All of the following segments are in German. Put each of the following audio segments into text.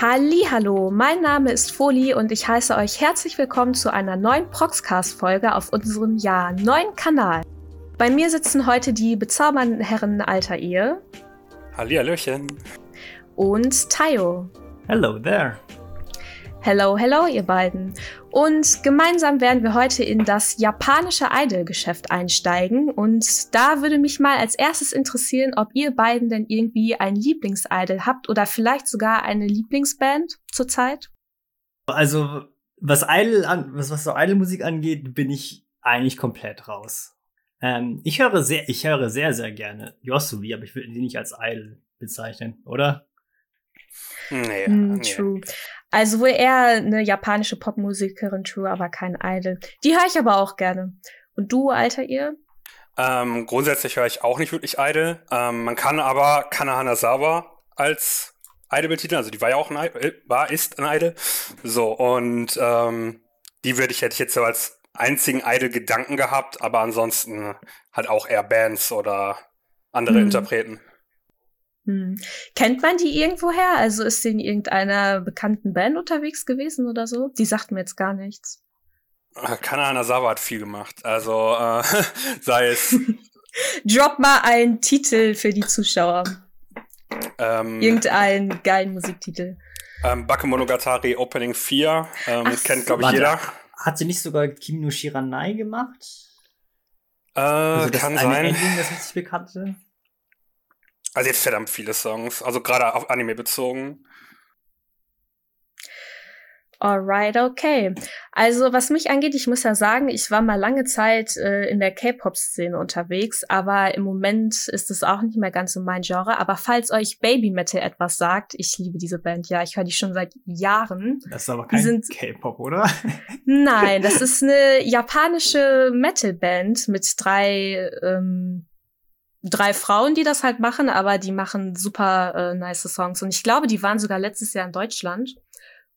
Hallo, mein Name ist Foli und ich heiße euch herzlich willkommen zu einer neuen Proxcast-Folge auf unserem ja neuen Kanal. Bei mir sitzen heute die bezaubernden Herren alter Ehe. Hallihallöchen. Und Tayo. Hello there. Hello, hello, ihr beiden. Und gemeinsam werden wir heute in das japanische Idol-Geschäft einsteigen. Und da würde mich mal als erstes interessieren, ob ihr beiden denn irgendwie ein Lieblingsidol habt oder vielleicht sogar eine Lieblingsband zurzeit. Also, was Idol an, was, was so Idol-Musik angeht, bin ich eigentlich komplett raus. Ähm, ich höre sehr, ich höre sehr, sehr gerne Yosui, aber ich würde sie nicht als Idol bezeichnen, oder? Nee, mm, nee. True. Also wohl eher eine japanische Popmusikerin, True, aber kein Idol. Die höre ich aber auch gerne. Und du, alter ihr? Ähm, grundsätzlich höre ich auch nicht wirklich Idol. Ähm, man kann aber Kana Hanazawa als Idol betiteln. Also die war ja auch ein Idol, äh, war, ist ein Idol. So, und ähm, die würde ich, hätte ich jetzt so als einzigen Idol-Gedanken gehabt, aber ansonsten halt auch eher Bands oder andere hm. Interpreten. Hm. Kennt man die irgendwoher? Also ist sie in irgendeiner bekannten Band unterwegs gewesen oder so? Die sagt mir jetzt gar nichts. Äh, Kana Hanazawa hat viel gemacht. Also äh, sei es. Drop mal einen Titel für die Zuschauer. Ähm, Irgendeinen geilen Musiktitel. Ähm, Bakemonogatari Opening 4. Ähm, Ach, kennt, glaube ich, jeder. Hat sie nicht sogar Kimi no Shiranai gemacht? Äh, also das kann sein. Ending, das richtig bekannte? Also jetzt verdammt viele Songs, also gerade auf Anime bezogen. Alright, okay. Also was mich angeht, ich muss ja sagen, ich war mal lange Zeit äh, in der K-Pop-Szene unterwegs, aber im Moment ist es auch nicht mehr ganz so mein Genre. Aber falls euch Baby Metal etwas sagt, ich liebe diese Band, ja, ich höre die schon seit Jahren. Das ist aber kein K-Pop, oder? Nein, das ist eine japanische Metal-Band mit drei ähm, drei Frauen, die das halt machen, aber die machen super äh, nice Songs. Und ich glaube, die waren sogar letztes Jahr in Deutschland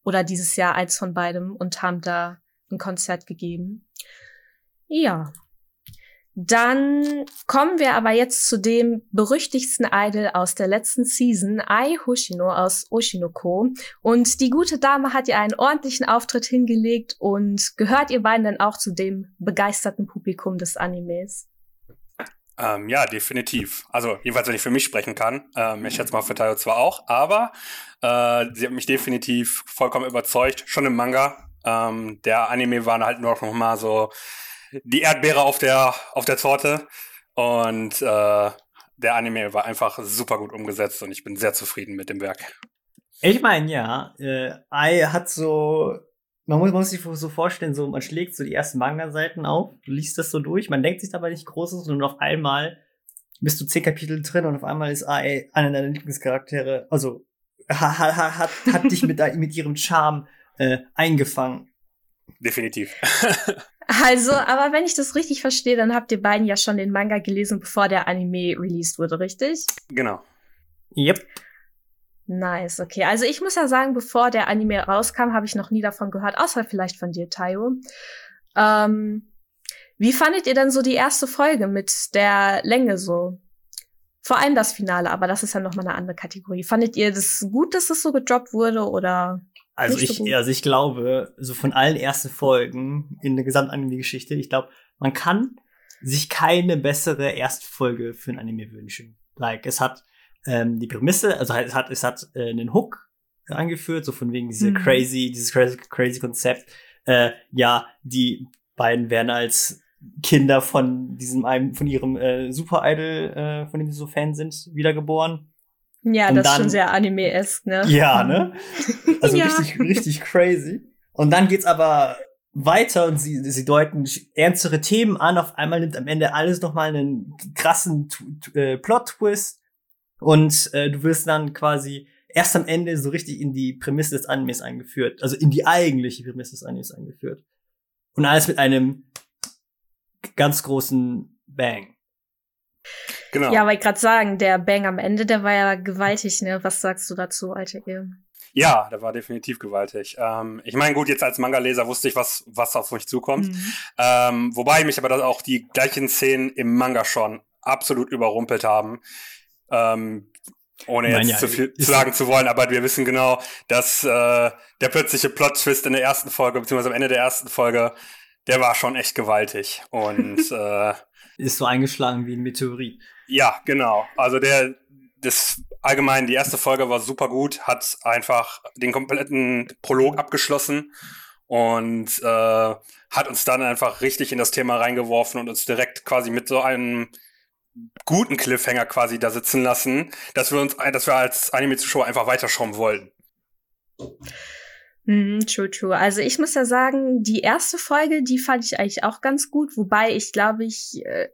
oder dieses Jahr eins von beidem und haben da ein Konzert gegeben. Ja. Dann kommen wir aber jetzt zu dem berüchtigsten Idol aus der letzten Season, Ai Hoshino aus Oshinoko. Und die gute Dame hat ihr einen ordentlichen Auftritt hingelegt und gehört ihr beiden dann auch zu dem begeisterten Publikum des Animes? Ähm, ja, definitiv. Also, jedenfalls, wenn ich für mich sprechen kann. Ähm, ich schätze mal für Tayo zwar auch, aber äh, sie hat mich definitiv vollkommen überzeugt. Schon im Manga. Ähm, der Anime war halt nur noch mal so die Erdbeere auf der, auf der Torte. Und äh, der Anime war einfach super gut umgesetzt und ich bin sehr zufrieden mit dem Werk. Ich meine, ja, äh, Ai hat so man muss, man muss sich so vorstellen, so, man schlägt so die ersten Manga-Seiten auf, liest das so durch, man denkt sich dabei nicht Großes und auf einmal bist du zehn Kapitel drin und auf einmal ist Ai einer deiner Lieblingscharaktere, also ha, ha, hat, hat dich mit, mit ihrem Charme äh, eingefangen. Definitiv. also, aber wenn ich das richtig verstehe, dann habt ihr beiden ja schon den Manga gelesen, bevor der Anime released wurde, richtig? Genau. Yep. Nice, okay. Also ich muss ja sagen, bevor der Anime rauskam, habe ich noch nie davon gehört, außer vielleicht von dir, Tayo. Ähm, wie fandet ihr denn so die erste Folge mit der Länge so? Vor allem das Finale, aber das ist ja noch mal eine andere Kategorie. Fandet ihr das gut, dass das so gedroppt wurde oder? Also ich, so also ich glaube, so von allen ersten Folgen in der Gesamtanime-Geschichte, ich glaube, man kann sich keine bessere erste Folge für ein Anime wünschen. Like, es hat ähm, die Prämisse, also es hat, es hat äh, einen Hook angeführt, so von wegen diese mhm. crazy, dieses crazy, crazy Konzept. Äh, ja, die beiden werden als Kinder von diesem einem, von ihrem äh, Super Idol, äh, von dem sie so Fan sind, wiedergeboren. Ja, Und das dann, ist schon sehr anime-esque, ne? Ja, ne? Also ja. richtig, richtig crazy. Und dann geht's aber weiter und sie, sie deuten ernstere Themen an. Auf einmal nimmt am Ende alles nochmal einen krassen äh, Plot-Twist. Und äh, du wirst dann quasi erst am Ende so richtig in die Prämisse des Animes eingeführt. Also in die eigentliche Prämisse des Animes eingeführt. Und alles mit einem ganz großen Bang. Genau. Ja, aber ich gerade sagen, der Bang am Ende, der war ja gewaltig, ne? Was sagst du dazu, alte Ehe? Ja, der war definitiv gewaltig. Ähm, ich meine, gut, jetzt als Manga-Leser wusste ich, was, was auf mich zukommt. Mhm. Ähm, wobei mich aber das auch die gleichen Szenen im Manga schon absolut überrumpelt haben. Ähm, Ohne jetzt ja, zu viel sagen zu wollen, aber wir wissen genau, dass äh, der plötzliche Plot-Twist in der ersten Folge, beziehungsweise am Ende der ersten Folge, der war schon echt gewaltig. Und äh, ist so eingeschlagen wie ein Meteorit. Ja, genau. Also der, das allgemein, die erste Folge war super gut, hat einfach den kompletten Prolog abgeschlossen und äh, hat uns dann einfach richtig in das Thema reingeworfen und uns direkt quasi mit so einem guten Cliffhanger quasi da sitzen lassen, dass wir uns, dass wir als Anime-Zuschauer einfach weiterschauen wollten. Mm, true, true. Also ich muss ja sagen, die erste Folge, die fand ich eigentlich auch ganz gut, wobei ich glaube ich äh,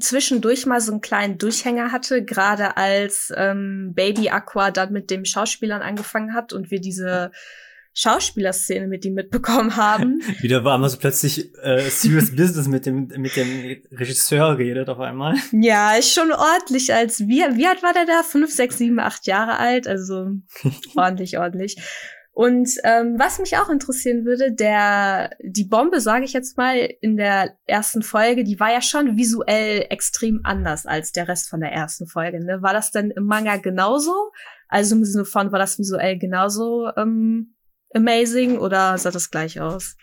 zwischendurch mal so einen kleinen Durchhänger hatte, gerade als ähm, Baby Aqua dann mit dem Schauspielern angefangen hat und wir diese Schauspielerszene mit ihm mitbekommen haben. Wieder war man so plötzlich äh, Serious Business mit dem, mit dem Regisseur redet auf einmal. Ja, ist schon ordentlich als, wie, wie alt war der da? Fünf, sechs, sieben, acht Jahre alt, also ordentlich, ordentlich. Und ähm, was mich auch interessieren würde, der die Bombe, sage ich jetzt mal, in der ersten Folge, die war ja schon visuell extrem anders als der Rest von der ersten Folge. Ne? War das denn im Manga genauso? Also im Sinne von, war das visuell genauso ähm, amazing oder sah das gleich aus?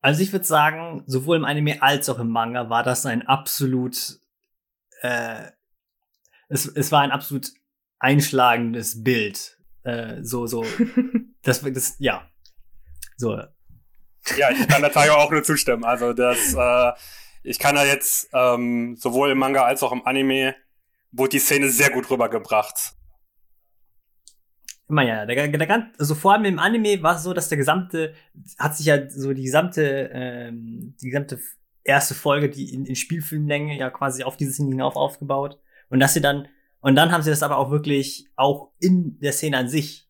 Also ich würde sagen, sowohl im Anime als auch im Manga war das ein absolut, äh, es, es war ein absolut einschlagendes Bild äh, so, so, das, das, ja. So. Ja, ich kann der Tayo auch nur zustimmen. Also, das, äh, ich kann da jetzt ähm, sowohl im Manga als auch im Anime wurde die Szene sehr gut rübergebracht. Immer ja, der, der, der, also vor allem im Anime war es so, dass der gesamte, hat sich ja so die gesamte, ähm, die gesamte erste Folge, die in, in Spielfilmlänge ja quasi auf diese Szene hinauf aufgebaut. Und dass sie dann und dann haben sie das aber auch wirklich auch in der Szene an sich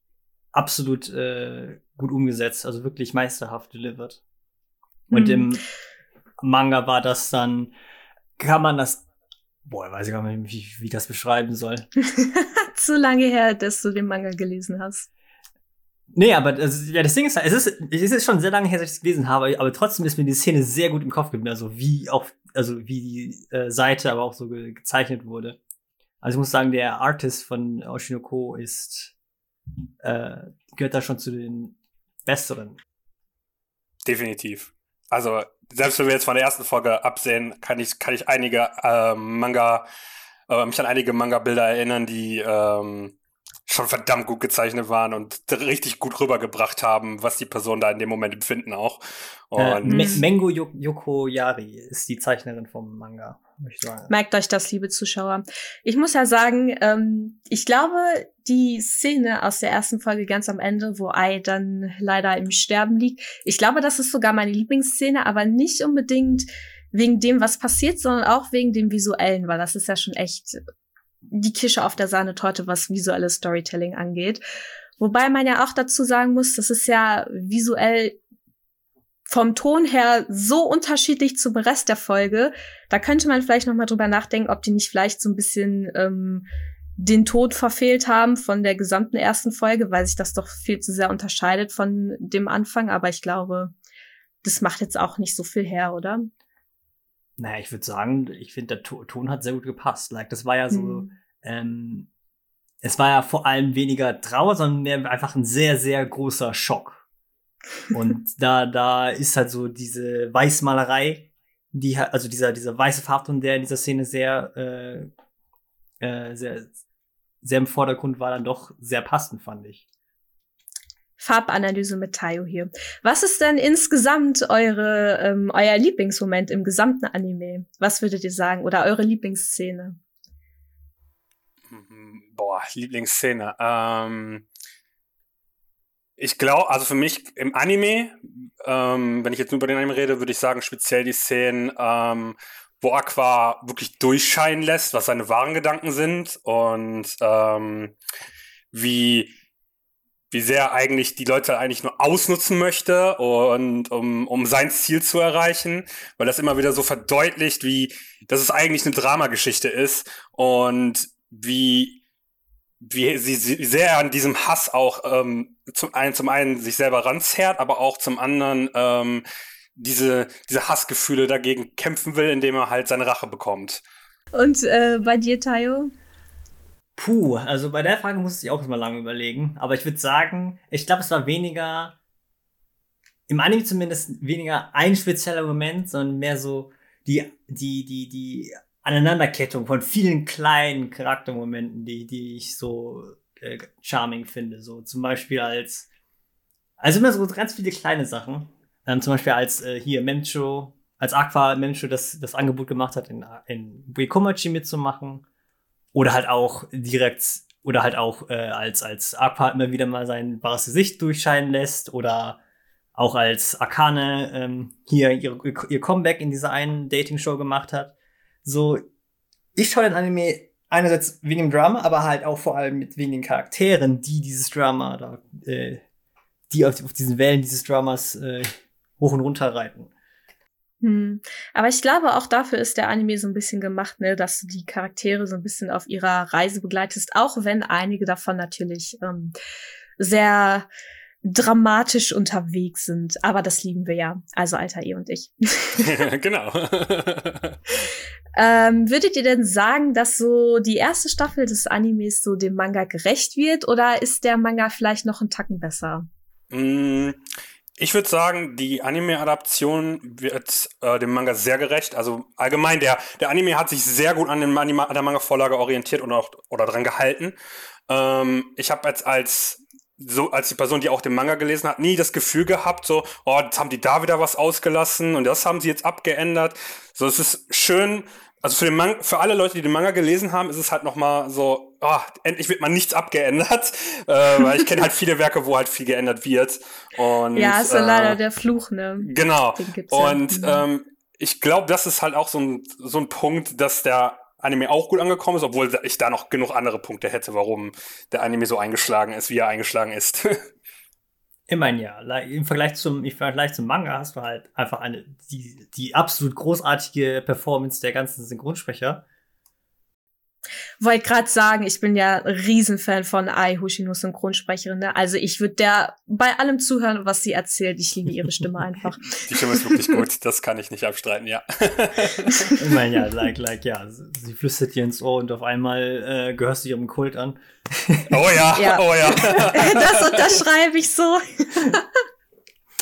absolut äh, gut umgesetzt, also wirklich meisterhaft delivered. Und mhm. im Manga war das dann, kann man das, boah, weiß ich gar nicht, wie, wie ich das beschreiben soll. Zu lange her, dass du den Manga gelesen hast. Nee, aber das, ja, das Ding ist, es ist, es ist schon sehr lange her, dass ich es gelesen habe, aber trotzdem ist mir die Szene sehr gut im Kopf geblieben, also wie auch, also wie die äh, Seite aber auch so ge gezeichnet wurde. Also ich muss sagen, der Artist von Oshinoko ist äh, gehört da schon zu den besseren. Definitiv. Also selbst wenn wir jetzt von der ersten Folge absehen, kann ich kann ich einige äh, Manga äh, mich an einige Manga-Bilder erinnern, die ähm, schon verdammt gut gezeichnet waren und richtig gut rübergebracht haben, was die Personen da in dem Moment empfinden auch. Und äh, Mengo Yoko Yari ist die Zeichnerin vom Manga. Merkt euch das, liebe Zuschauer. Ich muss ja sagen, ähm, ich glaube, die Szene aus der ersten Folge ganz am Ende, wo Ai dann leider im Sterben liegt, ich glaube, das ist sogar meine Lieblingsszene, aber nicht unbedingt wegen dem, was passiert, sondern auch wegen dem Visuellen, weil das ist ja schon echt die Kische auf der Sahnetorte, was visuelles Storytelling angeht. Wobei man ja auch dazu sagen muss, das ist ja visuell vom Ton her so unterschiedlich zum Rest der Folge. Da könnte man vielleicht noch mal drüber nachdenken, ob die nicht vielleicht so ein bisschen ähm, den Tod verfehlt haben von der gesamten ersten Folge, weil sich das doch viel zu sehr unterscheidet von dem Anfang. Aber ich glaube, das macht jetzt auch nicht so viel her, oder? Naja, ich würde sagen, ich finde, der to Ton hat sehr gut gepasst. Like, das war ja so, mhm. ähm, es war ja vor allem weniger Trauer, sondern mehr einfach ein sehr, sehr großer Schock. Und da, da ist halt so diese Weißmalerei, die also dieser, dieser weiße Farbton, der in dieser Szene sehr, äh, äh, sehr, sehr im Vordergrund war, dann doch sehr passend, fand ich. Farbanalyse mit Tayo hier. Was ist denn insgesamt eure, ähm, euer Lieblingsmoment im gesamten Anime? Was würdet ihr sagen? Oder eure Lieblingsszene? Boah, Lieblingsszene. Ähm, ich glaube, also für mich im Anime, ähm, wenn ich jetzt nur über den Anime rede, würde ich sagen, speziell die Szenen, ähm, wo Aqua wirklich durchscheinen lässt, was seine wahren Gedanken sind und ähm, wie wie sehr eigentlich die Leute eigentlich nur ausnutzen möchte und um, um sein Ziel zu erreichen, weil das immer wieder so verdeutlicht, wie dass es eigentlich eine Dramageschichte ist und wie wie sie, sie sehr an diesem Hass auch ähm, zum einen zum einen sich selber ranzerrt, aber auch zum anderen ähm, diese diese Hassgefühle dagegen kämpfen will, indem er halt seine Rache bekommt. Und äh, bei dir, Tayo? Puh, also bei der Frage musste ich auch mal lange überlegen. Aber ich würde sagen, ich glaube, es war weniger, im Anime zumindest weniger ein spezieller Moment, sondern mehr so die, die, die, die Aneinanderkettung von vielen kleinen Charaktermomenten, die, die ich so äh, charming finde. So zum Beispiel als, also immer so ganz viele kleine Sachen. Ähm, zum Beispiel als äh, hier Memcho, als Aqua Memcho das, das Angebot gemacht hat, in, in Buikomachi mitzumachen. Oder halt auch direkt, oder halt auch äh, als, als Aqua immer wieder mal sein wahres Gesicht durchscheinen lässt. Oder auch als Akane ähm, hier ihr, ihr Comeback in dieser einen Dating-Show gemacht hat. So, ich schaue den Anime einerseits wegen dem Drama, aber halt auch vor allem mit wegen den Charakteren, die dieses Drama da, äh, die auf, auf diesen Wellen dieses Dramas äh, hoch und runter reiten. Hm. Aber ich glaube, auch dafür ist der Anime so ein bisschen gemacht, ne, dass du die Charaktere so ein bisschen auf ihrer Reise begleitest, auch wenn einige davon natürlich ähm, sehr dramatisch unterwegs sind. Aber das lieben wir ja. Also Alter, ihr und ich. genau. ähm, würdet ihr denn sagen, dass so die erste Staffel des Animes so dem Manga gerecht wird oder ist der Manga vielleicht noch einen Tacken besser? Mm, ich würde sagen, die Anime-Adaption wird äh, dem Manga sehr gerecht. Also allgemein, der, der Anime hat sich sehr gut an, dem Anima an der Manga-Vorlage orientiert und auch, oder dran gehalten. Ähm, ich habe jetzt als so als die Person, die auch den Manga gelesen hat, nie das Gefühl gehabt, so, oh, jetzt haben die da wieder was ausgelassen und das haben sie jetzt abgeändert. So, es ist schön, also für den Manga, für alle Leute, die den Manga gelesen haben, ist es halt nochmal so, oh, endlich wird mal nichts abgeändert, äh, weil ich kenne halt viele Werke, wo halt viel geändert wird. Und, ja, ist ja äh, leider der Fluch, ne? Genau. Und ja. ähm, ich glaube, das ist halt auch so ein, so ein Punkt, dass der Anime auch gut angekommen ist, obwohl ich da noch genug andere Punkte hätte, warum der Anime so eingeschlagen ist, wie er eingeschlagen ist. Immerhin ja. Im Vergleich zum, im Vergleich zum Manga hast du halt einfach eine, die, die absolut großartige Performance der ganzen Synchronsprecher. Wollte gerade sagen, ich bin ja Riesenfan von Ai Hoshino Synchronsprecherin. Ne? Also ich würde der bei allem zuhören, was sie erzählt. Ich liebe ihre Stimme einfach. Die Stimme ist wirklich gut, das kann ich nicht abstreiten, ja. ich meine, ja, like, like, ja. Sie flüstert dir ins Ohr und auf einmal äh, gehörst du ihrem Kult an. Oh ja, ja. oh ja. das unterschreibe ich so.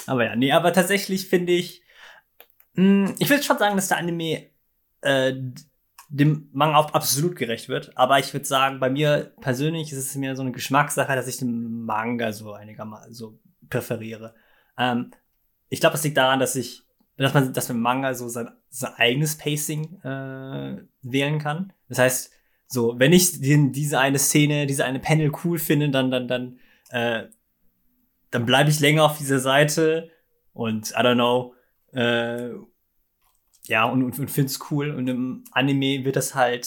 aber ja, nee, aber tatsächlich finde ich, mh, hm, ich würde schon sagen, dass der Anime äh, dem Manga auch absolut gerecht wird. Aber ich würde sagen, bei mir persönlich ist es mir so eine Geschmackssache, dass ich den Manga so einigermaßen so präferiere. Ähm, ich glaube, es liegt daran, dass ich, dass man, dass man Manga so sein, sein eigenes Pacing äh, wählen kann. Das heißt, so, wenn ich den, diese eine Szene, diese eine Panel cool finde, dann, dann, dann, äh, dann bleibe ich länger auf dieser Seite und I don't know, äh, ja, und, und, und finde es cool. Und im Anime wird das halt,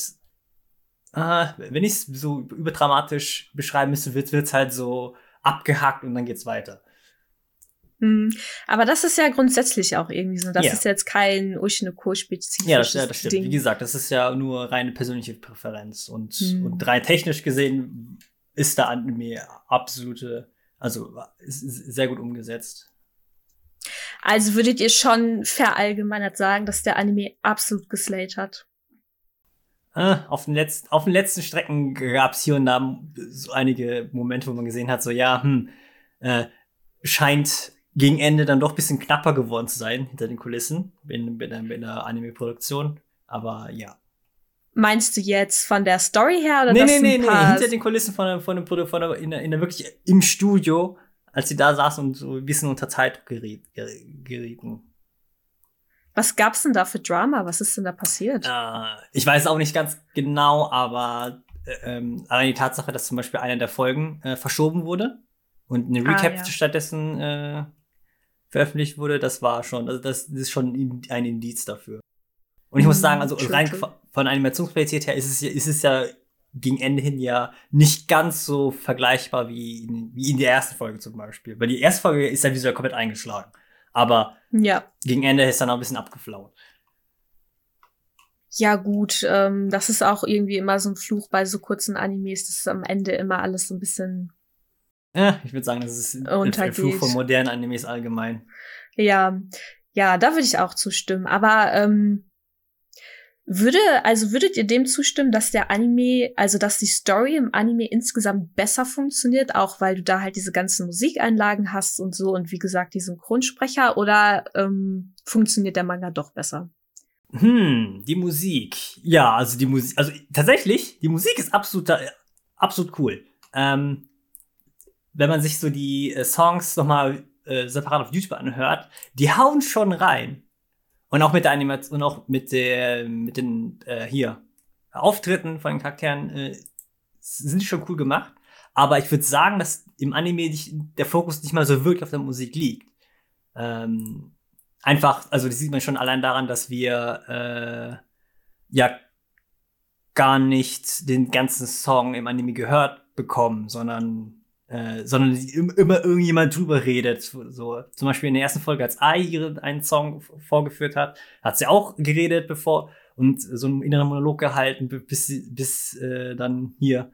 äh, wenn ich es so überdramatisch beschreiben müsste, wird es halt so abgehackt und dann geht's weiter. Hm. Aber das ist ja grundsätzlich auch irgendwie so. Das ja. ist jetzt kein Ushinoko-spezifisches Ja, das, ja, das stimmt. Ding. Wie gesagt, das ist ja nur reine persönliche Präferenz. Und, hm. und rein technisch gesehen ist der Anime absolute, also sehr gut umgesetzt. Also würdet ihr schon verallgemeinert sagen, dass der Anime absolut geslayt hat? Äh, auf, den letzten, auf den letzten Strecken gab es hier und da so einige Momente, wo man gesehen hat, so ja, hm, äh, scheint gegen Ende dann doch ein bisschen knapper geworden zu sein hinter den Kulissen in, in, in der Anime-Produktion. Aber ja. Meinst du jetzt von der Story her oder nee, nee, nee, nee, hinter den Kulissen von, von, von, von, von in, der, in der wirklich im Studio als sie da saßen und so ein bisschen unter Zeit geriet, gerieten. Was gab's denn da für Drama? Was ist denn da passiert? Äh, ich weiß auch nicht ganz genau, aber äh, ähm, allein die Tatsache, dass zum Beispiel eine der Folgen äh, verschoben wurde und eine ah, Recap ah, ja. stattdessen äh, veröffentlicht wurde, das war schon, also das, das ist schon ein Indiz dafür. Und ich muss mhm, sagen, also rein von Animationsqualität her ist es, ist es ja gegen Ende hin ja nicht ganz so vergleichbar wie in, wie in der ersten Folge zum Beispiel. Weil die erste Folge ist ja visuell komplett eingeschlagen. Aber ja. gegen Ende ist dann auch ein bisschen abgeflaut. Ja, gut, ähm, das ist auch irgendwie immer so ein Fluch bei so kurzen Animes, dass am Ende immer alles so ein bisschen. Ja, ich würde sagen, das ist ein Fluch von modernen Animes allgemein. Ja, ja, da würde ich auch zustimmen. Aber ähm, Würde, also würdet ihr dem zustimmen, dass der Anime, also dass die Story im Anime insgesamt besser funktioniert, auch weil du da halt diese ganzen Musikeinlagen hast und so und wie gesagt die Synchronsprecher, oder ähm, funktioniert der Manga doch besser? Hm, die Musik. Ja, also die Musik, also tatsächlich, die Musik ist absolut, absolut cool. Ähm, wenn man sich so die äh, Songs nochmal äh, separat auf YouTube anhört, die hauen schon rein. Und auch mit der Animation, und auch mit der, mit den, äh, hier, Auftritten von den Charakteren, äh, sind schon cool gemacht. Aber ich würde sagen, dass im Anime nicht, der Fokus nicht mal so wirklich auf der Musik liegt. Ähm, einfach, also das sieht man schon allein daran, dass wir äh, ja gar nicht den ganzen Song im Anime gehört bekommen, sondern äh, sondern immer irgendjemand drüber redet. So zum Beispiel in der ersten Folge, als Ai ihre einen Song vorgeführt hat, hat sie auch geredet, bevor und so einen inneren Monolog gehalten, bis bis äh, dann hier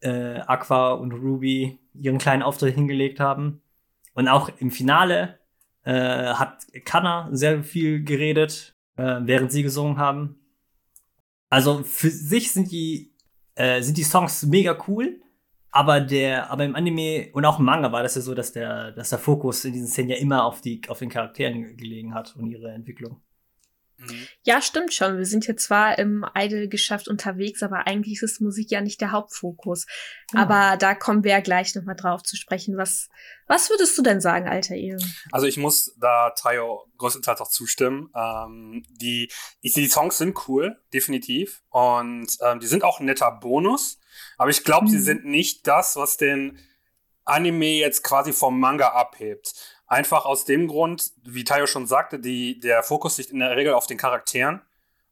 äh, Aqua und Ruby ihren kleinen Auftritt hingelegt haben. Und auch im Finale äh, hat Kanna sehr viel geredet, äh, während sie gesungen haben. Also für sich sind die, äh, sind die Songs mega cool, aber der, aber im Anime und auch im Manga war das ja so, dass der, dass der Fokus in diesen Szenen ja immer auf die, auf den Charakteren gelegen hat und ihre Entwicklung. Mhm. Ja, stimmt schon. Wir sind hier zwar im Idol-Geschäft unterwegs, aber eigentlich ist Musik ja nicht der Hauptfokus. Ja. Aber da kommen wir ja gleich noch mal drauf zu sprechen. Was, was würdest du denn sagen, alter Ehe? Also ich muss da Tayo größtenteils auch zustimmen. Ähm, die, ich, die Songs sind cool, definitiv. Und ähm, die sind auch ein netter Bonus. Aber ich glaube, mhm. sie sind nicht das, was den Anime jetzt quasi vom Manga abhebt. Einfach aus dem Grund, wie Tayo schon sagte, die, der Fokus liegt in der Regel auf den Charakteren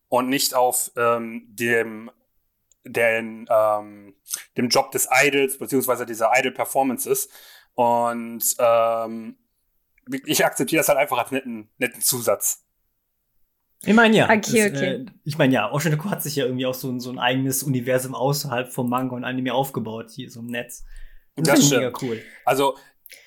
und nicht auf ähm, dem, den, ähm, dem Job des Idols, beziehungsweise dieser Idol-Performances. Und ähm, ich akzeptiere das halt einfach als netten, netten Zusatz. Ich meine ja. Okay, das, okay. Äh, ich meine ja, Oshinoko hat sich ja irgendwie auch so, so ein eigenes Universum außerhalb vom Manga und Anime aufgebaut, hier so im Netz. Das, das ist mega cool. Also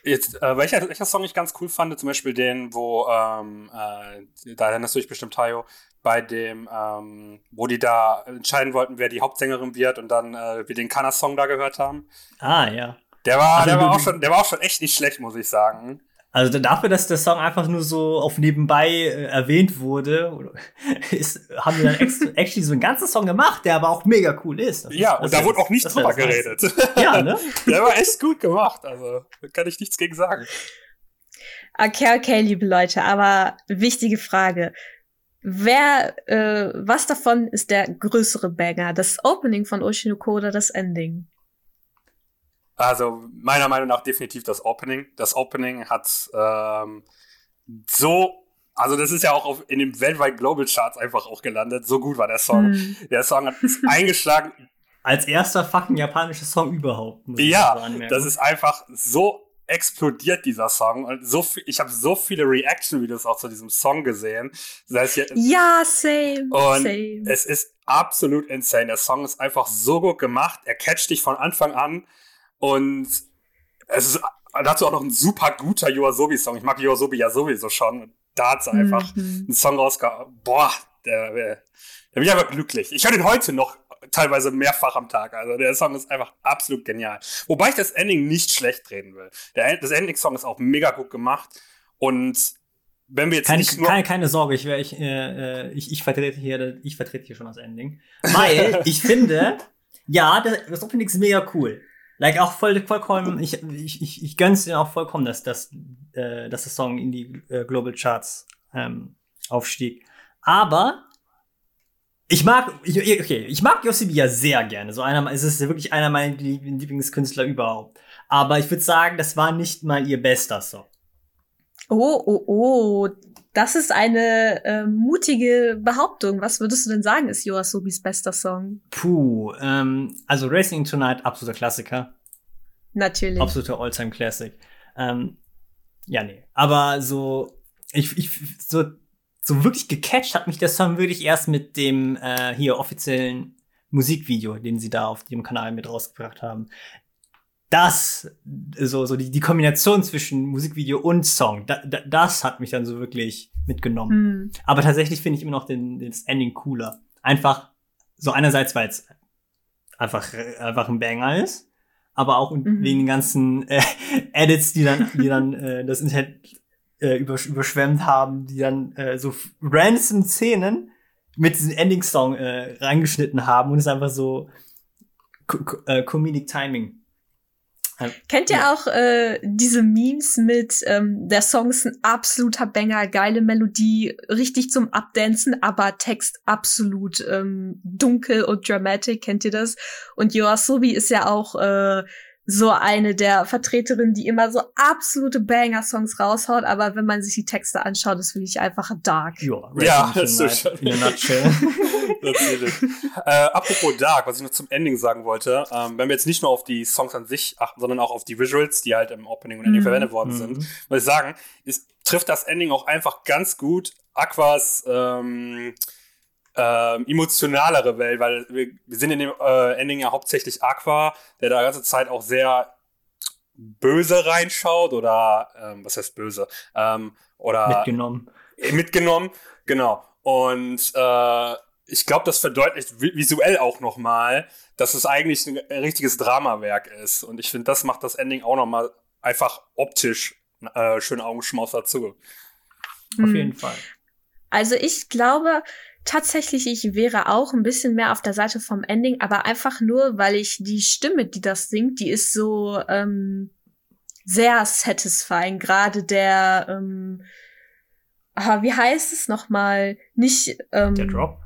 Jetzt, äh, welcher, welcher Song ich ganz cool fand, zum Beispiel den, wo, ähm, äh, da erinnerst du dich bestimmt, Tayo, bei dem, ähm, wo die da entscheiden wollten, wer die Hauptsängerin wird und dann äh, wir den Kana-Song da gehört haben. Ah, ja. Der war, also, der, war auch schon, der war auch schon echt nicht schlecht, muss ich sagen. Also dafür, dass der Song einfach nur so auf nebenbei äh, erwähnt wurde, ist, haben wir dann actually so einen ganzen Song gemacht, der aber auch mega cool ist. Das ja, ist, und da wurde auch nicht drüber geredet. Ja, ne? der war echt gut gemacht, also da kann ich nichts gegen sagen. Okay, okay, liebe Leute, aber wichtige Frage. Wer, äh, was davon ist der größere Banger? Das Opening von Oshinoko oder das Ending? Also meiner Meinung nach definitiv das Opening. Das Opening hat ähm, so, also das ist ja auch auf, in den weltweit Global Charts einfach auch gelandet. So gut war der Song. Mhm. Der Song hat ist eingeschlagen. Als erster fucking japanischer Song überhaupt. ja, das ist einfach so explodiert dieser Song und so viel, ich habe so viele Reaction-Videos auch zu diesem Song gesehen. Das heißt, hier, ja, same. Und same. es ist absolut insane. Der Song ist einfach so gut gemacht. Er catcht dich von Anfang an. Und es ist dazu auch noch ein super guter Yoasobi-Song. Ich mag Yoasobi ja sowieso schon. Und da hat sie einfach mhm. einen Song rausgehauen. Boah, der, der, bin ich einfach glücklich. Ich höre den heute noch teilweise mehrfach am Tag. Also der Song ist einfach absolut genial. Wobei ich das Ending nicht schlecht reden will. Der, das Ending-Song ist auch mega gut gemacht. Und wenn wir jetzt keine, keine, keine Sorge, ich, ich, äh, äh, ich, ich vertrete hier, ich vertrete hier schon das Ending. Weil ich finde, ja, das, das Opening ist mega cool. Like auch voll, vollkommen, ich, ich, ich, ich gönn's dir auch vollkommen, dass, dass, äh, dass der Song in die äh, Global Charts ähm, aufstieg. Aber ich mag, ich, okay, ich mag Yossibi ja sehr gerne. So einer, es ist wirklich einer meiner Lieblingskünstler überhaupt. Aber ich würde sagen, das war nicht mal ihr bester Song. Oh, oh, oh. Das ist eine äh, mutige Behauptung. Was würdest du denn sagen, ist Yoasobis bester Song? Puh, ähm, also Racing Tonight, absoluter Klassiker. Natürlich. Absoluter Alltime Classic. Ähm, ja, nee. Aber so, ich, ich, so, so wirklich gecatcht hat mich der Song wirklich erst mit dem äh, hier offiziellen Musikvideo, den sie da auf dem Kanal mit rausgebracht haben das, so, so die, die Kombination zwischen Musikvideo und Song, da, da, das hat mich dann so wirklich mitgenommen. Mhm. Aber tatsächlich finde ich immer noch den, den Ending cooler. einfach so einerseits, weil es einfach, einfach ein Banger ist, aber auch mhm. wegen den ganzen äh, Edits, die dann, die dann äh, das Internet äh, übersch überschwemmt haben, die dann äh, so random Szenen mit diesem Ending-Song äh, reingeschnitten haben und es einfach so äh, Comedic Timing. Kennt ihr ja. auch äh, diese Memes mit ähm, der Song ist ein absoluter Banger, geile Melodie, richtig zum Abdancen, aber Text absolut ähm, dunkel und dramatic, kennt ihr das? Und Yoasobi ist ja auch äh, so eine der Vertreterinnen, die immer so absolute Banger-Songs raushaut, aber wenn man sich die Texte anschaut, ist wirklich einfach dark. Ja, ja das ist schon. In a nutshell. Natürlich. äh, apropos dark, was ich noch zum Ending sagen wollte, ähm, wenn wir jetzt nicht nur auf die Songs an sich achten, sondern auch auf die Visuals, die halt im Opening und Ending mm. verwendet worden mm. sind, mhm. muss ich sagen, ist, trifft das Ending auch einfach ganz gut Aquas ähm, ähm, emotionalere Welt, weil wir, wir sind in dem äh, Ending ja hauptsächlich Aqua, der da ganze Zeit auch sehr böse reinschaut oder ähm, was heißt böse? Ähm, oder mitgenommen. Äh, mitgenommen, genau. Und äh, ich glaube, das verdeutlicht visuell auch nochmal, dass es eigentlich ein richtiges Dramawerk ist. Und ich finde, das macht das Ending auch nochmal einfach optisch äh, schön Augenschmaus dazu. Auf jeden hm. Fall. Also ich glaube, tatsächlich, ich wäre auch ein bisschen mehr auf der Seite vom Ending, aber einfach nur, weil ich die Stimme, die das singt, die ist so ähm, sehr satisfying. Gerade der, ähm, ah, wie heißt es nochmal? Nicht ähm, der Drop.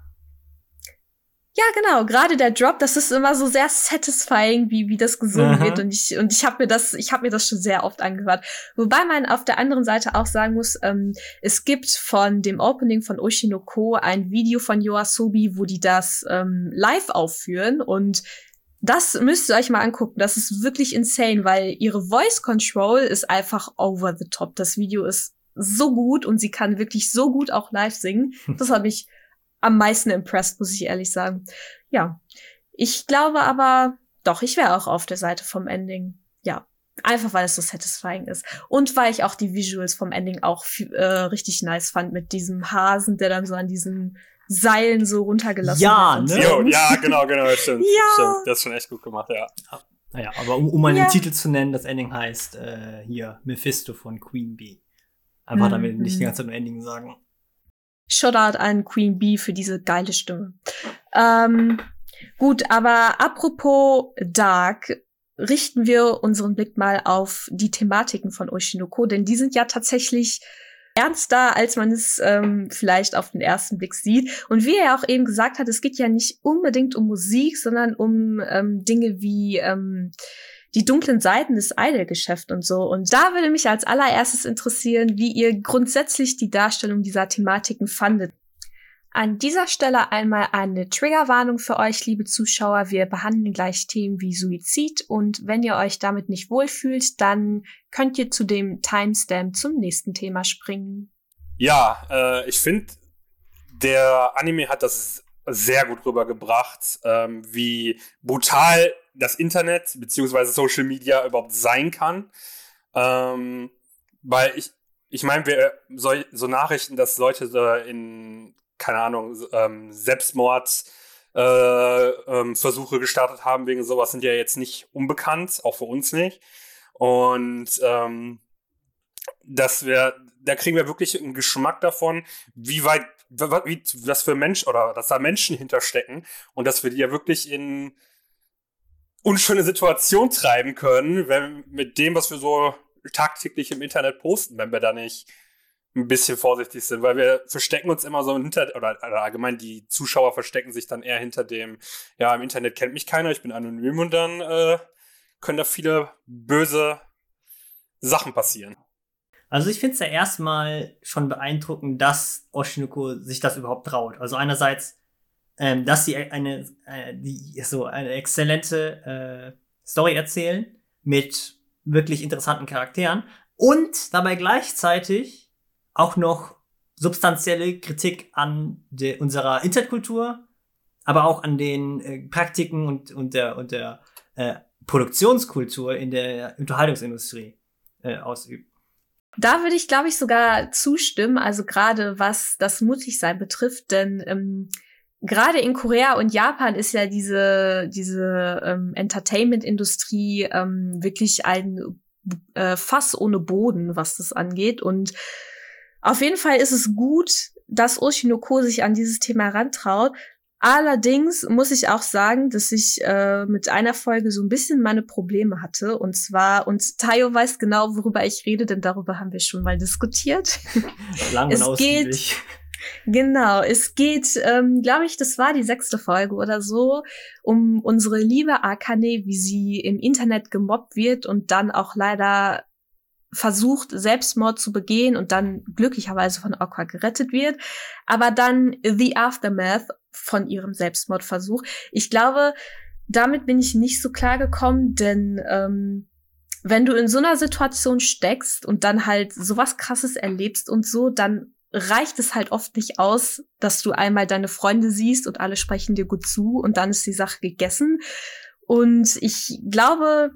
Ja, genau. Gerade der Drop, das ist immer so sehr satisfying, wie wie das gesungen Aha. wird und ich und ich habe mir das, ich habe mir das schon sehr oft angehört. Wobei man auf der anderen Seite auch sagen muss, ähm, es gibt von dem Opening von Oshinoko ein Video von Yoasobi, wo die das ähm, live aufführen und das müsst ihr euch mal angucken. Das ist wirklich insane, weil ihre Voice Control ist einfach over the top. Das Video ist so gut und sie kann wirklich so gut auch live singen. Das hat mich am meisten impressed, muss ich ehrlich sagen. Ja. Ich glaube aber, doch, ich wäre auch auf der Seite vom Ending. Ja. Einfach weil es so satisfying ist. Und weil ich auch die Visuals vom Ending auch äh, richtig nice fand mit diesem Hasen, der dann so an diesen Seilen so runtergelassen ja, wird. Ne? Jo, ja, genau, genau, stimmt. ja, stimmt. Das ist schon echt gut gemacht, ja. Naja, aber um, um mal ja. den Titel zu nennen, das Ending heißt äh, hier Mephisto von Queen Bee. Einfach mhm. damit nicht die ganze Zeit nur Ending sagen. Shoutout an Queen Bee für diese geile Stimme. Ähm, gut, aber apropos Dark, richten wir unseren Blick mal auf die Thematiken von Oshinoko, denn die sind ja tatsächlich ernster, als man es ähm, vielleicht auf den ersten Blick sieht. Und wie er auch eben gesagt hat, es geht ja nicht unbedingt um Musik, sondern um ähm, Dinge wie ähm, die dunklen Seiten des Idol-Geschäfts und so. Und da würde mich als allererstes interessieren, wie ihr grundsätzlich die Darstellung dieser Thematiken fandet. An dieser Stelle einmal eine Triggerwarnung für euch, liebe Zuschauer. Wir behandeln gleich Themen wie Suizid und wenn ihr euch damit nicht wohlfühlt, dann könnt ihr zu dem Timestamp zum nächsten Thema springen. Ja, äh, ich finde, der Anime hat das sehr gut rübergebracht, ähm, wie brutal das Internet bzw. Social Media überhaupt sein kann. Ähm, weil ich, ich meine, wir so, so, Nachrichten, dass Leute in, keine Ahnung, ähm, Selbstmordsversuche äh, ähm, gestartet haben wegen sowas, sind ja jetzt nicht unbekannt, auch für uns nicht. Und ähm, dass wir, da kriegen wir wirklich einen Geschmack davon, wie weit, wie, was für Menschen oder dass da Menschen hinterstecken und dass wir die ja wirklich in unschöne Situation treiben können, wenn mit dem, was wir so tagtäglich im Internet posten, wenn wir da nicht ein bisschen vorsichtig sind, weil wir verstecken uns immer so hinter, oder, oder allgemein die Zuschauer verstecken sich dann eher hinter dem, ja, im Internet kennt mich keiner, ich bin anonym und dann äh, können da viele böse Sachen passieren. Also ich finde es ja erstmal schon beeindruckend, dass Oshinoko sich das überhaupt traut. Also einerseits ähm, dass sie eine, äh, die, so eine exzellente äh, Story erzählen mit wirklich interessanten Charakteren und dabei gleichzeitig auch noch substanzielle Kritik an de, unserer Internetkultur, aber auch an den äh, Praktiken und, und der, und der äh, Produktionskultur in der Unterhaltungsindustrie äh, ausübt. Da würde ich, glaube ich, sogar zustimmen, also gerade was das Mutigsein betrifft, denn ähm, gerade in Korea und Japan ist ja diese, diese ähm, Entertainment-Industrie ähm, wirklich ein äh, Fass ohne Boden, was das angeht. Und auf jeden Fall ist es gut, dass Oshinoko sich an dieses Thema rantraut. Allerdings muss ich auch sagen, dass ich äh, mit einer Folge so ein bisschen meine Probleme hatte. Und zwar, und Tayo weiß genau, worüber ich rede, denn darüber haben wir schon mal diskutiert. Lang und es ausgiebig. geht Genau, es geht, ähm, glaube ich, das war die sechste Folge oder so, um unsere liebe Akane, wie sie im Internet gemobbt wird und dann auch leider versucht, Selbstmord zu begehen und dann glücklicherweise von Aqua gerettet wird. Aber dann The Aftermath von ihrem Selbstmordversuch. Ich glaube, damit bin ich nicht so klar gekommen, denn ähm, wenn du in so einer Situation steckst und dann halt sowas krasses erlebst und so, dann reicht es halt oft nicht aus, dass du einmal deine Freunde siehst und alle sprechen dir gut zu und dann ist die Sache gegessen. Und ich glaube,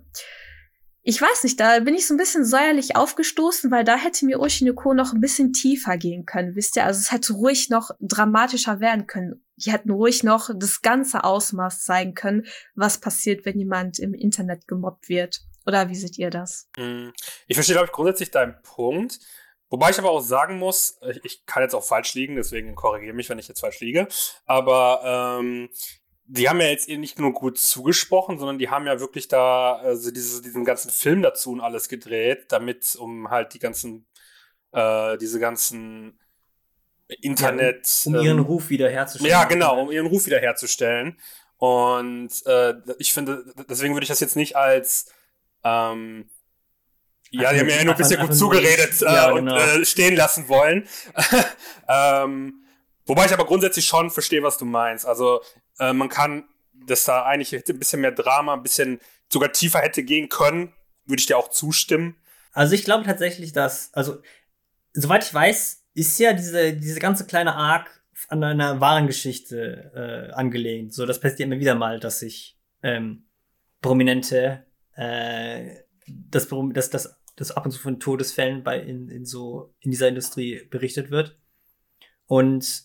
ich weiß nicht, da bin ich so ein bisschen säuerlich aufgestoßen, weil da hätte mir Oshinoko noch ein bisschen tiefer gehen können, wisst ihr? Also es hätte ruhig noch dramatischer werden können. Die hätten ruhig noch das ganze Ausmaß zeigen können, was passiert, wenn jemand im Internet gemobbt wird. Oder wie seht ihr das? Hm. Ich verstehe, glaube ich, grundsätzlich deinen Punkt. Wobei ich aber auch sagen muss, ich kann jetzt auch falsch liegen, deswegen korrigiere mich, wenn ich jetzt falsch liege. Aber ähm, die haben ja jetzt eh nicht nur gut zugesprochen, sondern die haben ja wirklich da also diese, diesen ganzen Film dazu und alles gedreht, damit um halt die ganzen, äh, diese ganzen Internet. Ja, um, um ihren ähm, Ruf wiederherzustellen. Ja, genau, um ihren Ruf wiederherzustellen. Und äh, ich finde, deswegen würde ich das jetzt nicht als ähm, ja, die haben ja nur ein bisschen gut zugeredet äh, ja, und genau. äh, stehen lassen wollen. ähm, wobei ich aber grundsätzlich schon verstehe, was du meinst. Also äh, man kann, dass da eigentlich ein bisschen mehr Drama, ein bisschen sogar tiefer hätte gehen können, würde ich dir auch zustimmen. Also ich glaube tatsächlich, dass, also soweit ich weiß, ist ja diese, diese ganze kleine Arc an einer wahren Geschichte äh, angelehnt. So, das passiert immer wieder mal, dass sich ähm, Prominente äh, das, das, das, das ab und zu von Todesfällen bei in, in so in dieser Industrie berichtet wird. Und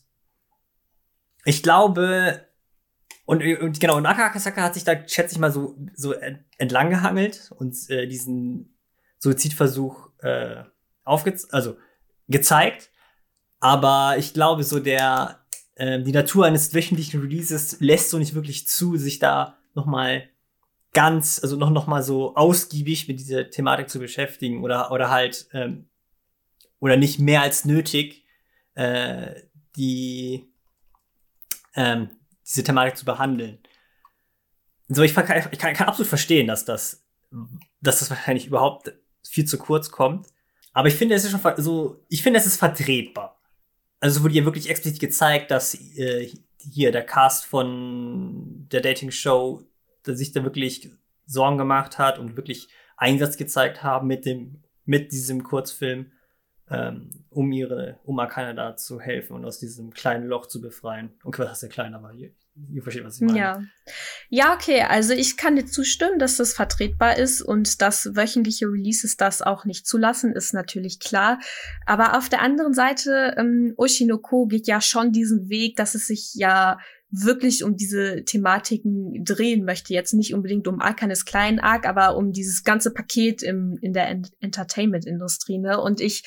ich glaube, und, und genau, und Akakasaka hat sich da, schätze ich mal, so, so entlang gehangelt und äh, diesen Suizidversuch äh, aufge also gezeigt. Aber ich glaube, so der, äh, die Natur eines wöchentlichen Releases lässt so nicht wirklich zu, sich da noch mal ganz, also noch, noch mal so ausgiebig mit dieser Thematik zu beschäftigen oder, oder halt, ähm, oder nicht mehr als nötig, äh, die, ähm, diese Thematik zu behandeln. So, ich, kann, ich kann, kann absolut verstehen, dass das, dass das wahrscheinlich überhaupt viel zu kurz kommt. Aber ich finde, es ist schon so, ich finde, es ist vertretbar. Also es wurde ja wirklich explizit gezeigt, dass äh, hier der Cast von der Dating-Show sich da wirklich Sorgen gemacht hat und wirklich Einsatz gezeigt haben mit dem, mit diesem Kurzfilm, ähm, um ihre, um da zu helfen und aus diesem kleinen Loch zu befreien. Okay, was heißt der kleine, aber ihr, ihr versteht, was ich meine. Ja. Ja, okay, also ich kann dir zustimmen, dass das vertretbar ist und dass wöchentliche Releases das auch nicht zulassen, ist natürlich klar. Aber auf der anderen Seite, ähm, Oshinoko geht ja schon diesen Weg, dass es sich ja wirklich um diese Thematiken drehen möchte. Jetzt nicht unbedingt um Arkanes kleinen Arc, aber um dieses ganze Paket im, in der Ent Entertainment-Industrie. Ne? Und ich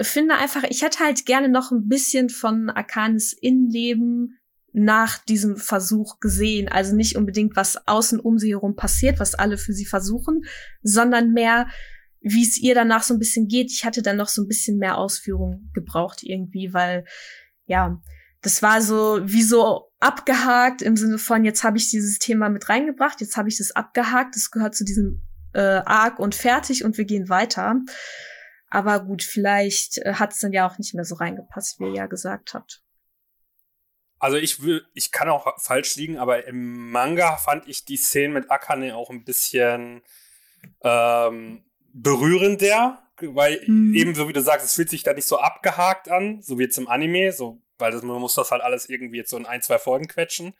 finde einfach, ich hätte halt gerne noch ein bisschen von Arkanes Innenleben nach diesem Versuch gesehen. Also nicht unbedingt, was außen um sie herum passiert, was alle für sie versuchen, sondern mehr, wie es ihr danach so ein bisschen geht. Ich hatte dann noch so ein bisschen mehr Ausführung gebraucht irgendwie, weil, ja, das war so wie so abgehakt im Sinne von, jetzt habe ich dieses Thema mit reingebracht, jetzt habe ich das abgehakt, das gehört zu diesem äh, Arc und fertig und wir gehen weiter. Aber gut, vielleicht äh, hat es dann ja auch nicht mehr so reingepasst, wie ihr ja gesagt habt. Also ich will, ich kann auch falsch liegen, aber im Manga fand ich die Szene mit Akane auch ein bisschen ähm, berührender, weil mhm. eben so wie du sagst, es fühlt sich da nicht so abgehakt an, so wie jetzt im Anime, so weil das, man muss das halt alles irgendwie jetzt so in ein, zwei Folgen quetschen.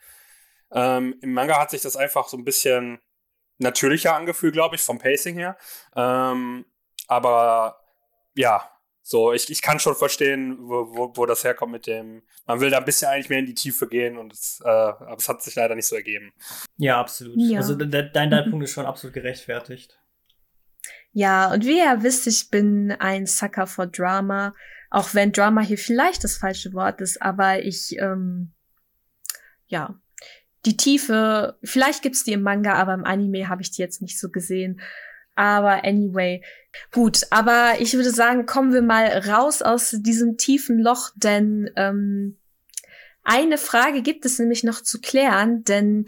Ähm, Im Manga hat sich das einfach so ein bisschen natürlicher angefühlt, glaube ich, vom Pacing her. Ähm, aber ja, So, ich, ich kann schon verstehen, wo, wo, wo das herkommt mit dem, man will da ein bisschen eigentlich mehr in die Tiefe gehen und es, äh, aber es hat sich leider nicht so ergeben. Ja, absolut. Ja. Also de dein, dein Punkt ist schon absolut gerechtfertigt. Ja, und wie ihr wisst, ich bin ein Sucker for Drama, auch wenn Drama hier vielleicht das falsche Wort ist, aber ich, ähm, ja, die Tiefe, vielleicht gibt's die im Manga, aber im Anime habe ich die jetzt nicht so gesehen. Aber anyway, gut. Aber ich würde sagen, kommen wir mal raus aus diesem tiefen Loch, denn ähm, eine Frage gibt es nämlich noch zu klären, denn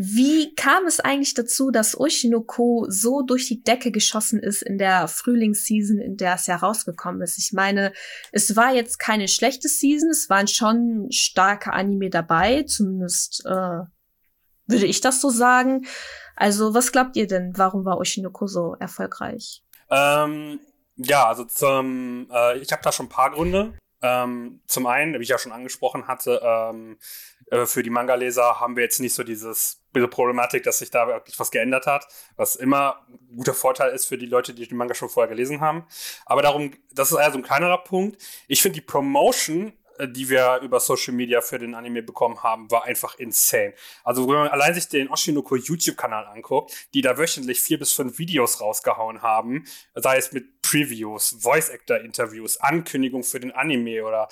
wie kam es eigentlich dazu, dass Oshinoko so durch die Decke geschossen ist in der Frühlingsseason, in der es ja rausgekommen ist? Ich meine, es war jetzt keine schlechte Season, es waren schon starke Anime dabei, zumindest äh, würde ich das so sagen. Also, was glaubt ihr denn? Warum war Oshinoko so erfolgreich? Ähm, ja, also zum, äh, ich habe da schon ein paar Gründe. Ähm, zum einen, wie ich ja schon angesprochen hatte, ähm, äh, für die Manga-Leser haben wir jetzt nicht so dieses diese Problematik, dass sich da wirklich was geändert hat, was immer ein guter Vorteil ist für die Leute, die den Manga schon vorher gelesen haben. Aber darum, das ist eher so ein kleinerer Punkt. Ich finde die Promotion äh, die wir über Social Media für den Anime bekommen haben, war einfach insane. Also wenn man allein sich den Oshinoko YouTube-Kanal anguckt, die da wöchentlich vier bis fünf Videos rausgehauen haben, sei es mit Previews, Voice-Actor-Interviews, Ankündigung für den Anime oder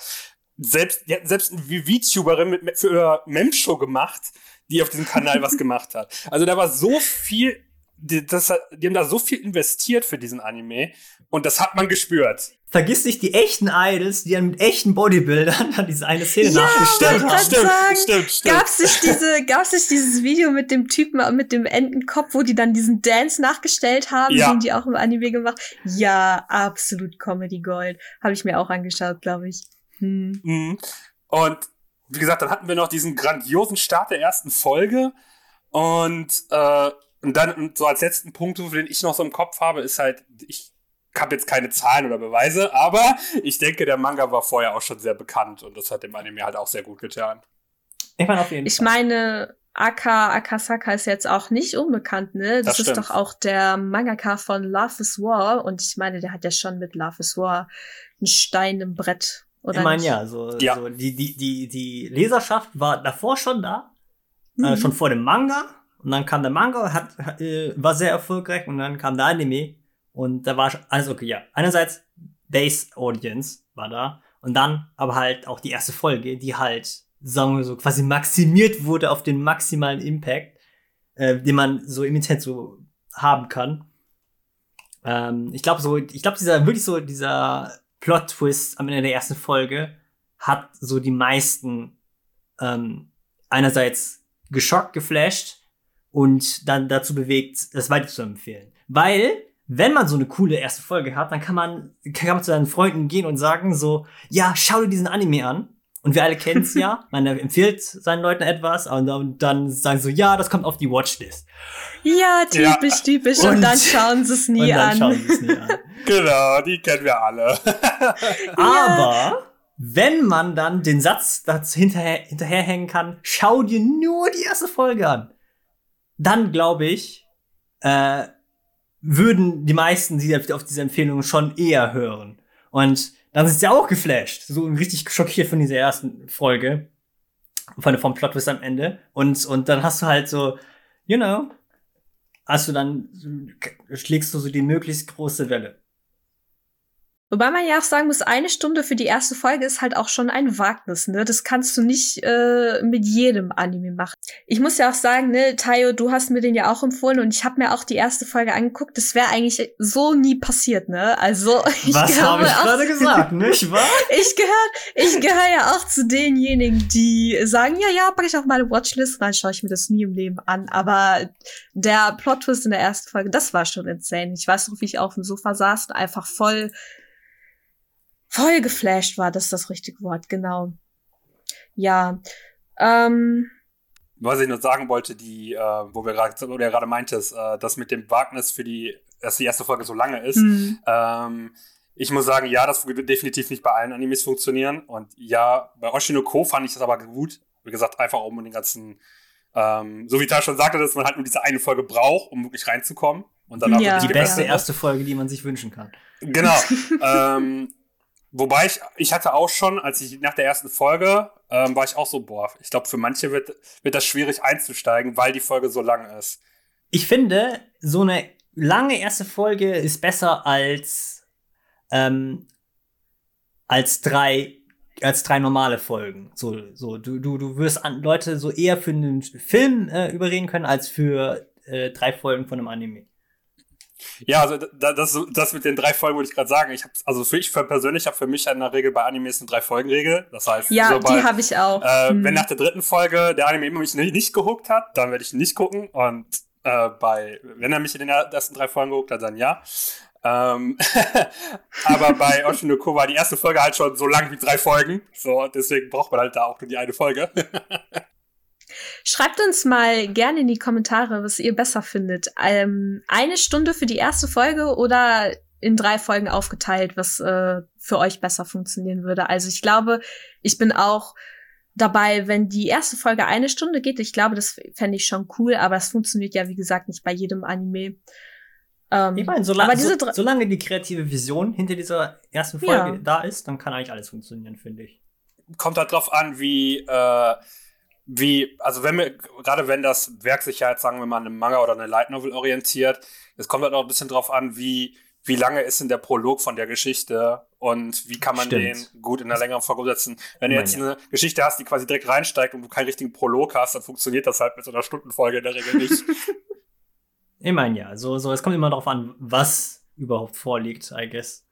selbst, ja, selbst eine VTuberin mit, für Memshow gemacht, die auf diesem Kanal was gemacht hat. Also da war so viel, die, das, die haben da so viel investiert für diesen Anime und das hat man gespürt. Vergiss nicht die echten Idols, die dann mit echten Bodybuildern dann diese eine Szene ja, nachgestellt haben. Stimmt, sagen, stimmt, stimmt. Gab's nicht diese, gab's nicht dieses Video mit dem Typen mit dem Entenkopf, wo die dann diesen Dance nachgestellt haben, ja. den die auch im Anime gemacht? Ja, absolut Comedy Gold. Habe ich mir auch angeschaut, glaube ich. Hm. Mhm. Und wie gesagt, dann hatten wir noch diesen grandiosen Start der ersten Folge und äh, und dann so als letzten Punkt, den ich noch so im Kopf habe, ist halt, ich habe jetzt keine Zahlen oder Beweise, aber ich denke, der Manga war vorher auch schon sehr bekannt und das hat dem Anime halt auch sehr gut getan. Ich meine, auf jeden ich Fall. meine Aka Akasaka ist jetzt auch nicht unbekannt, ne? Das, das ist doch auch der Mangaka von Love is War und ich meine, der hat ja schon mit Love is War ein Stein im Brett. Oder ich meine ja, so, ja. so die, die, die, die Leserschaft war davor schon da, äh, mhm. äh, schon vor dem Manga und dann kam der Manga, hat, hat äh, war sehr erfolgreich und dann kam der Anime und da war alles okay, ja. Einerseits Base Audience war da und dann aber halt auch die erste Folge, die halt, sagen wir so, quasi maximiert wurde auf den maximalen Impact, äh, den man so im Internet so haben kann. Ähm, ich glaube so, ich glaube dieser, wirklich so, dieser Plot-Twist am Ende der ersten Folge hat so die meisten ähm, einerseits geschockt, geflasht und dann dazu bewegt, das weiter zu empfehlen. Weil wenn man so eine coole erste Folge hat, dann kann man, kann man zu seinen Freunden gehen und sagen so, ja, schau dir diesen Anime an. Und wir alle kennen es ja. Man empfiehlt seinen Leuten etwas und dann sagen so, ja, das kommt auf die Watchlist. Ja, typisch, ja. typisch. Und, und, dann schauen sie es nie, an. nie an. genau, die kennen wir alle. Aber wenn man dann den Satz dazu hinterher, hinterherhängen kann, schau dir nur die erste Folge an, dann glaube ich, äh, würden die meisten die auf diese Empfehlungen schon eher hören. Und dann sind sie auch geflasht, so richtig schockiert von dieser ersten Folge, von vom Plot bis am Ende. Und, und dann hast du halt so, you know, hast du dann, schlägst du so die möglichst große Welle. Wobei man ja auch sagen muss, eine Stunde für die erste Folge ist halt auch schon ein Wagnis, ne? Das kannst du nicht äh, mit jedem Anime machen. Ich muss ja auch sagen, ne, Tayo, du hast mir den ja auch empfohlen und ich habe mir auch die erste Folge angeguckt. Das wäre eigentlich so nie passiert, ne? Also ich Was habe ich gerade gesagt, nicht wahr? ich gehöre ich gehöre ja auch zu denjenigen, die sagen, ja, ja, packe ich auf meine Watchlist, dann schaue ich mir das nie im Leben an. Aber der Plot Twist in der ersten Folge, das war schon insane. Ich weiß noch, wie ich auf dem Sofa saß und einfach voll voll geflasht war, das ist das richtige Wort, genau. Ja. Ähm, was ich noch sagen wollte, die, äh, wo wir gerade, wo du gerade meintest, äh, dass mit dem Wagnis für die, dass die erste Folge so lange ist. Mhm. Ähm, ich muss sagen, ja, das wird definitiv nicht bei allen Animes funktionieren. Und ja, bei Oshinoko fand ich das aber gut. Wie gesagt, einfach um den ganzen, ähm, so wie Tal schon sagte, dass man halt nur diese eine Folge braucht, um wirklich reinzukommen. Und dann auch ja. die beste erste Folge, die man sich wünschen kann. Genau. ähm, Wobei ich, ich hatte auch schon, als ich nach der ersten Folge, ähm, war ich auch so, boah, ich glaube, für manche wird, wird das schwierig einzusteigen, weil die Folge so lang ist. Ich finde, so eine lange erste Folge ist besser als, ähm, als drei als drei normale Folgen. So, so du, du, du wirst an Leute so eher für einen Film äh, überreden können als für äh, drei Folgen von einem Anime. Ja, also das, das mit den drei Folgen würde ich gerade sagen. Ich habe also für ich für persönlich habe für mich in der Regel bei Animes eine drei Folgen Regel. Das heißt, ja, so bei, die habe ich auch. Äh, hm. Wenn nach der dritten Folge der Anime immer mich nicht, nicht gehuckt hat, dann werde ich nicht gucken. Und äh, bei wenn er mich in den ersten drei Folgen gehuckt hat, dann ja. Ähm, aber bei Oshinoko war die erste Folge halt schon so lang wie drei Folgen. So, deswegen braucht man halt da auch nur die eine Folge. Schreibt uns mal gerne in die Kommentare, was ihr besser findet. Ähm, eine Stunde für die erste Folge oder in drei Folgen aufgeteilt, was äh, für euch besser funktionieren würde. Also ich glaube, ich bin auch dabei, wenn die erste Folge eine Stunde geht. Ich glaube, das fände ich schon cool, aber es funktioniert ja, wie gesagt, nicht bei jedem Anime. Ähm, ich meine, solange, so, solange die kreative Vision hinter dieser ersten Folge ja. da ist, dann kann eigentlich alles funktionieren, finde ich. Kommt halt drauf an, wie, äh, wie, also wenn wir, gerade wenn das Werk sich jetzt, sagen wir mal, an einem Manga oder eine Light Novel orientiert, es kommt halt auch ein bisschen drauf an, wie, wie lange ist denn der Prolog von der Geschichte und wie kann man Stimmt. den gut in einer längeren Folge umsetzen. Wenn du jetzt eine Geschichte hast, die quasi direkt reinsteigt und du keinen richtigen Prolog hast, dann funktioniert das halt mit so einer Stundenfolge in der Regel nicht. Ich meine ja, so, so, es kommt immer darauf an, was überhaupt vorliegt, I guess.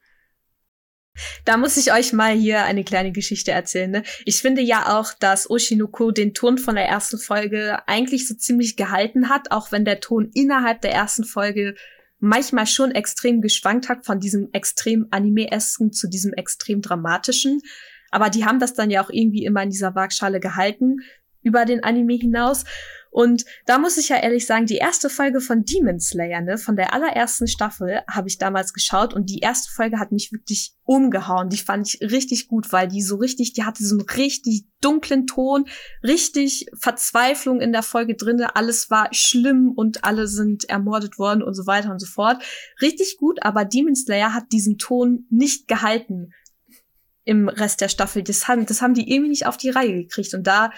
Da muss ich euch mal hier eine kleine Geschichte erzählen. Ne? Ich finde ja auch, dass Oshinoko den Ton von der ersten Folge eigentlich so ziemlich gehalten hat, auch wenn der Ton innerhalb der ersten Folge manchmal schon extrem geschwankt hat von diesem extrem anime-esken zu diesem extrem dramatischen. Aber die haben das dann ja auch irgendwie immer in dieser Waagschale gehalten über den Anime hinaus. Und da muss ich ja ehrlich sagen, die erste Folge von Demon Slayer, ne, von der allerersten Staffel, habe ich damals geschaut und die erste Folge hat mich wirklich umgehauen. Die fand ich richtig gut, weil die so richtig, die hatte so einen richtig dunklen Ton, richtig Verzweiflung in der Folge drinne. Alles war schlimm und alle sind ermordet worden und so weiter und so fort. Richtig gut, aber Demon Slayer hat diesen Ton nicht gehalten im Rest der Staffel. Das haben, das haben die irgendwie nicht auf die Reihe gekriegt und da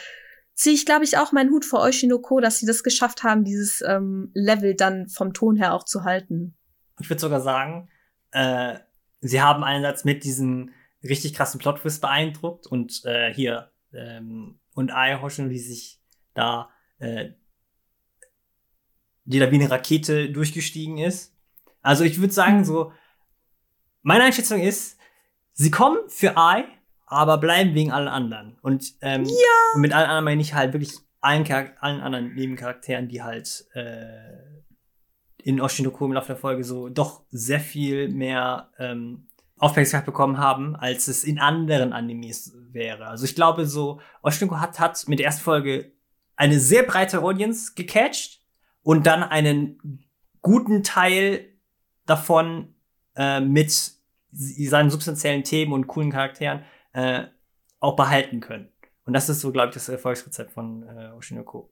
ziehe ich, glaube ich, auch meinen Hut vor Oshinoko, dass sie das geschafft haben, dieses ähm, Level dann vom Ton her auch zu halten. Ich würde sogar sagen, äh, sie haben einerseits mit diesen richtig krassen Plot-Twist beeindruckt und äh, hier ähm, und Ai Hoshino, die sich da äh, die da wie eine Rakete durchgestiegen ist. Also ich würde sagen, so, meine Einschätzung ist, sie kommen für Ai aber bleiben wegen allen anderen. Und ähm, ja. mit allen anderen meine ich halt wirklich allen, Charak allen anderen Nebencharakteren, die halt äh, in Oshinoko im Laufe der Folge so doch sehr viel mehr ähm, Aufmerksamkeit bekommen haben, als es in anderen Animes wäre. Also ich glaube so, Oshinoko hat, hat mit der ersten Folge eine sehr breite Audience gecatcht und dann einen guten Teil davon äh, mit seinen substanziellen Themen und coolen Charakteren äh, auch behalten können. Und das ist so, glaube ich, das Erfolgsrezept von äh, Oshinoko.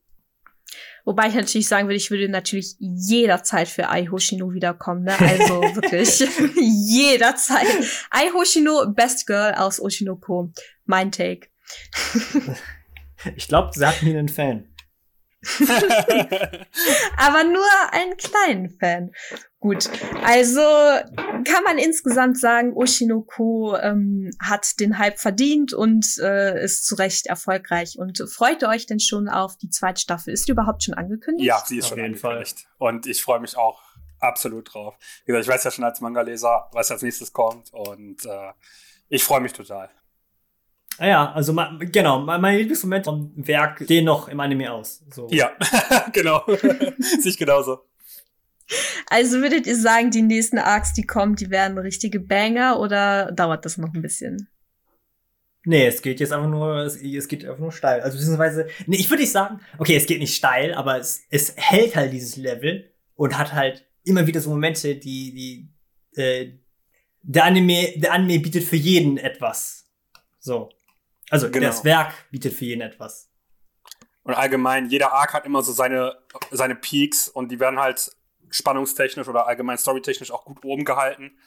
Wobei ich natürlich sagen würde, ich würde natürlich jederzeit für Ai Hoshino wiederkommen. Ne? Also wirklich jederzeit. Ai Hoshino, Best Girl aus Oshinoko. Mein Take. ich glaube, sie hatten hier einen Fan. Aber nur einen kleinen Fan. Gut, also kann man insgesamt sagen, Oshinoko ähm, hat den Hype verdient und äh, ist zu Recht erfolgreich. Und freut ihr euch denn schon auf die zweite Staffel? Ist die überhaupt schon angekündigt? Ja, sie ist auf schon angekündigt. Fall. Und ich freue mich auch absolut drauf. Wie gesagt, ich weiß ja schon als Manga-Leser, was als nächstes kommt. Und äh, ich freue mich total. Ah ja, also genau, mein Lieblingsmoment vom Werk den noch im Anime aus. So. Ja, genau. Sich genauso. Also würdet ihr sagen, die nächsten Arcs, die kommen, die werden richtige Banger oder dauert das noch ein bisschen? Nee, es geht jetzt einfach nur, es, es geht einfach nur steil. Also beziehungsweise, nee, ich würde nicht sagen, okay, es geht nicht steil, aber es, es hält halt dieses Level und hat halt immer wieder so Momente, die, die, äh, der Anime, der Anime bietet für jeden etwas. So. Also genau. das Werk bietet für jeden etwas. Und allgemein, jeder Arc hat immer so seine, seine Peaks und die werden halt spannungstechnisch oder allgemein storytechnisch auch gut oben gehalten.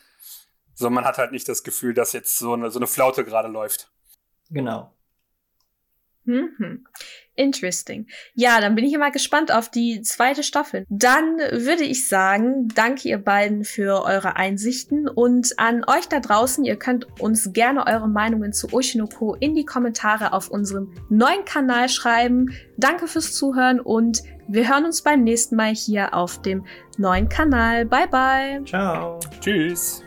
So, man hat halt nicht das Gefühl, dass jetzt so eine, so eine Flaute gerade läuft. Genau. Mhm. Interesting. Ja, dann bin ich immer gespannt auf die zweite Staffel. Dann würde ich sagen, danke ihr beiden für eure Einsichten und an euch da draußen, ihr könnt uns gerne eure Meinungen zu Oshinoko in die Kommentare auf unserem neuen Kanal schreiben. Danke fürs Zuhören und wir hören uns beim nächsten Mal hier auf dem neuen Kanal. Bye bye. Ciao. Tschüss.